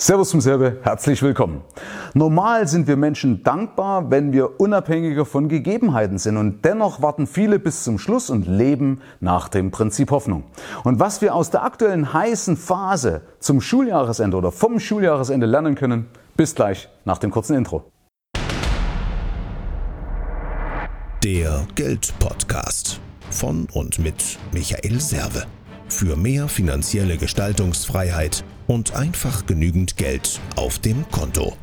Servus zum Serbe, herzlich willkommen. Normal sind wir Menschen dankbar, wenn wir unabhängiger von Gegebenheiten sind und dennoch warten viele bis zum Schluss und leben nach dem Prinzip Hoffnung. Und was wir aus der aktuellen heißen Phase zum Schuljahresende oder vom Schuljahresende lernen können, bis gleich nach dem kurzen Intro. Der Geld-Podcast von und mit Michael Serve. Für mehr finanzielle Gestaltungsfreiheit und einfach genügend Geld auf dem Konto.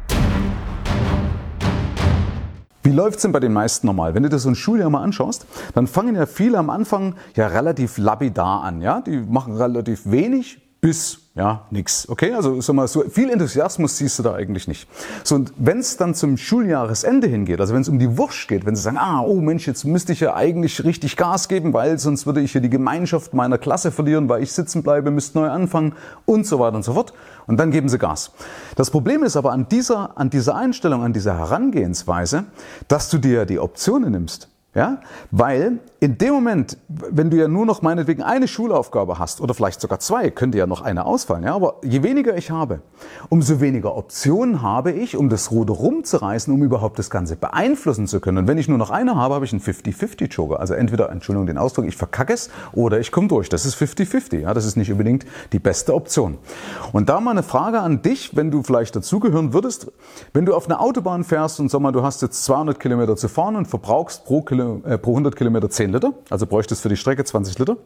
Wie läuft es denn bei den meisten normal? Wenn du dir so ein Schuljahr mal anschaust, dann fangen ja viele am Anfang ja relativ lapidar an. Ja? Die machen relativ wenig bis ja, nix. Okay, also sag mal, so viel Enthusiasmus siehst du da eigentlich nicht. So, und wenn es dann zum Schuljahresende hingeht, also wenn es um die Wurst geht, wenn sie sagen, ah, oh Mensch, jetzt müsste ich ja eigentlich richtig Gas geben, weil sonst würde ich hier die Gemeinschaft meiner Klasse verlieren, weil ich sitzen bleibe, müsste neu anfangen und so weiter und so fort. Und dann geben sie Gas. Das Problem ist aber an dieser, an dieser Einstellung, an dieser Herangehensweise, dass du dir die Optionen nimmst. Ja? Weil in dem Moment, wenn du ja nur noch meinetwegen eine Schulaufgabe hast oder vielleicht sogar zwei, könnte ja noch eine ausfallen, ja? aber je weniger ich habe, umso weniger Optionen habe ich, um das Ruder rumzureißen, um überhaupt das Ganze beeinflussen zu können. Und wenn ich nur noch eine habe, habe ich einen 50-50-Joker. Also entweder, Entschuldigung den Ausdruck, ich verkacke es oder ich komme durch. Das ist 50-50. Ja? Das ist nicht unbedingt die beste Option. Und da mal eine Frage an dich, wenn du vielleicht dazugehören würdest, wenn du auf eine Autobahn fährst und sag mal, du hast jetzt 200 Kilometer zu fahren und verbrauchst pro, Kilo, äh, pro 100 Kilometer 10 10 Liter, also bräuchtest für die Strecke 20 Liter.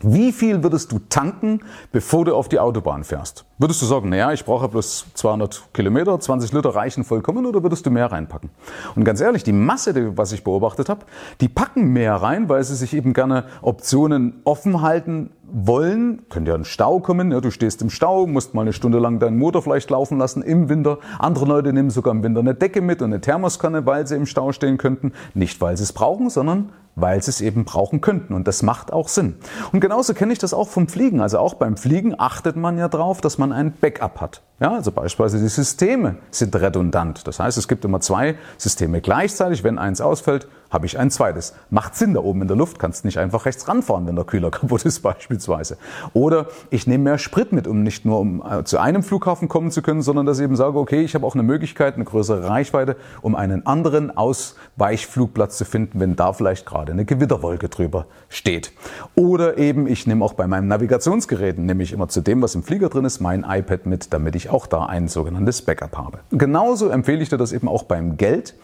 Wie viel würdest du tanken, bevor du auf die Autobahn fährst? Würdest du sagen, naja, ich brauche bloß 200 Kilometer, 20 Liter reichen vollkommen oder würdest du mehr reinpacken? Und ganz ehrlich, die Masse, was ich beobachtet habe, die packen mehr rein, weil sie sich eben gerne Optionen offen halten wollen. Könnte ja ein Stau kommen, ja, du stehst im Stau, musst mal eine Stunde lang deinen Motor vielleicht laufen lassen im Winter. Andere Leute nehmen sogar im Winter eine Decke mit und eine Thermoskanne, weil sie im Stau stehen könnten. Nicht, weil sie es brauchen, sondern weil sie es eben brauchen könnten. Und das macht auch Sinn. Und genauso kenne ich das auch vom Fliegen. Also auch beim Fliegen achtet man ja drauf, dass man ein Backup hat. Ja, also beispielsweise die Systeme sind redundant. Das heißt, es gibt immer zwei Systeme gleichzeitig. Wenn eins ausfällt, habe ich ein zweites. Macht Sinn da oben in der Luft, kannst nicht einfach rechts ranfahren, wenn der Kühler kaputt ist beispielsweise. Oder ich nehme mehr Sprit mit, um nicht nur um äh, zu einem Flughafen kommen zu können, sondern dass ich eben sage, okay, ich habe auch eine Möglichkeit, eine größere Reichweite, um einen anderen Ausweichflugplatz zu finden, wenn da vielleicht gerade eine Gewitterwolke drüber steht. Oder eben ich nehme auch bei meinem Navigationsgerät, nämlich immer zu dem, was im Flieger drin ist, mein iPad mit, damit ich auch da ein sogenanntes Backup habe. Genauso empfehle ich dir das eben auch beim Geld.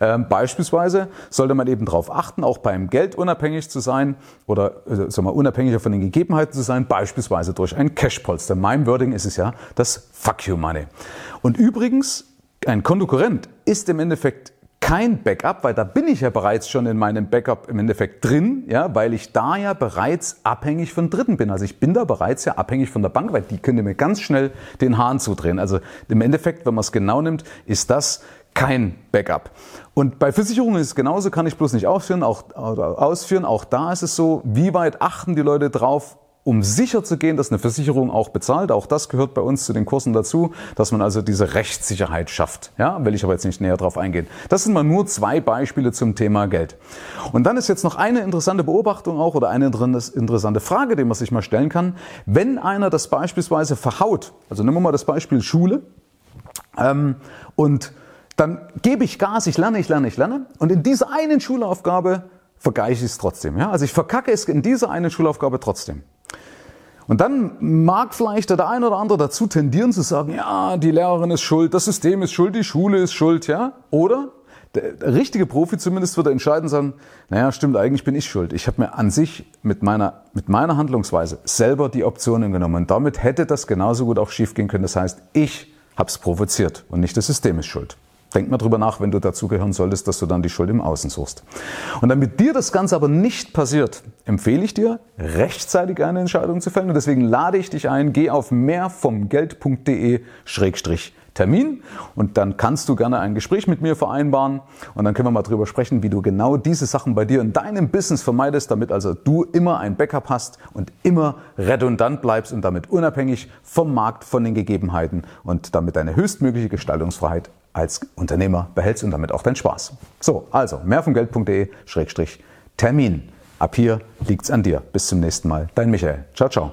Ähm, beispielsweise soll sollte man eben darauf achten, auch beim Geld unabhängig zu sein oder äh, sagen wir, unabhängiger von den Gegebenheiten zu sein, beispielsweise durch ein Cashpolster. In meinem Wording ist es ja das Fuck You Money. Und übrigens, ein Konkurrent ist im Endeffekt kein Backup, weil da bin ich ja bereits schon in meinem Backup im Endeffekt drin, ja, weil ich da ja bereits abhängig von Dritten bin. Also ich bin da bereits ja abhängig von der Bank, weil die könnte mir ganz schnell den Hahn zudrehen. Also im Endeffekt, wenn man es genau nimmt, ist das kein Backup. Und bei Versicherungen ist es genauso, kann ich bloß nicht ausführen. Auch, ausführen. auch da ist es so, wie weit achten die Leute drauf, um sicher zu gehen, dass eine Versicherung auch bezahlt. Auch das gehört bei uns zu den Kursen dazu, dass man also diese Rechtssicherheit schafft. Ja, will ich aber jetzt nicht näher drauf eingehen. Das sind mal nur zwei Beispiele zum Thema Geld. Und dann ist jetzt noch eine interessante Beobachtung auch oder eine interessante Frage, die man sich mal stellen kann. Wenn einer das beispielsweise verhaut, also nehmen wir mal das Beispiel Schule, ähm, und dann gebe ich Gas, ich lerne, ich lerne, ich lerne. Und in dieser einen Schulaufgabe vergeiche ich es trotzdem. Ja? Also ich verkacke es in dieser einen Schulaufgabe trotzdem. Und dann mag vielleicht der eine oder andere dazu tendieren zu sagen, ja, die Lehrerin ist schuld, das System ist schuld, die Schule ist schuld, ja. Oder der, der richtige Profi zumindest würde entscheiden sagen, naja, stimmt, eigentlich bin ich schuld. Ich habe mir an sich mit meiner, mit meiner Handlungsweise selber die Optionen genommen. Und damit hätte das genauso gut auch schiefgehen können. Das heißt, ich habe es provoziert und nicht das System ist schuld. Denk mal drüber nach, wenn du dazugehören solltest, dass du dann die Schuld im Außen suchst. Und damit dir das Ganze aber nicht passiert, empfehle ich dir, rechtzeitig eine Entscheidung zu fällen. Und deswegen lade ich dich ein, geh auf mehrvomgeld.de-termin und dann kannst du gerne ein Gespräch mit mir vereinbaren und dann können wir mal drüber sprechen, wie du genau diese Sachen bei dir in deinem Business vermeidest, damit also du immer ein Backup hast und immer redundant bleibst und damit unabhängig vom Markt, von den Gegebenheiten und damit deine höchstmögliche Gestaltungsfreiheit als Unternehmer behältst und damit auch deinen Spaß. So, also mehrvomgeld.de-termin. Ab hier liegt's an dir. Bis zum nächsten Mal. Dein Michael. Ciao, ciao.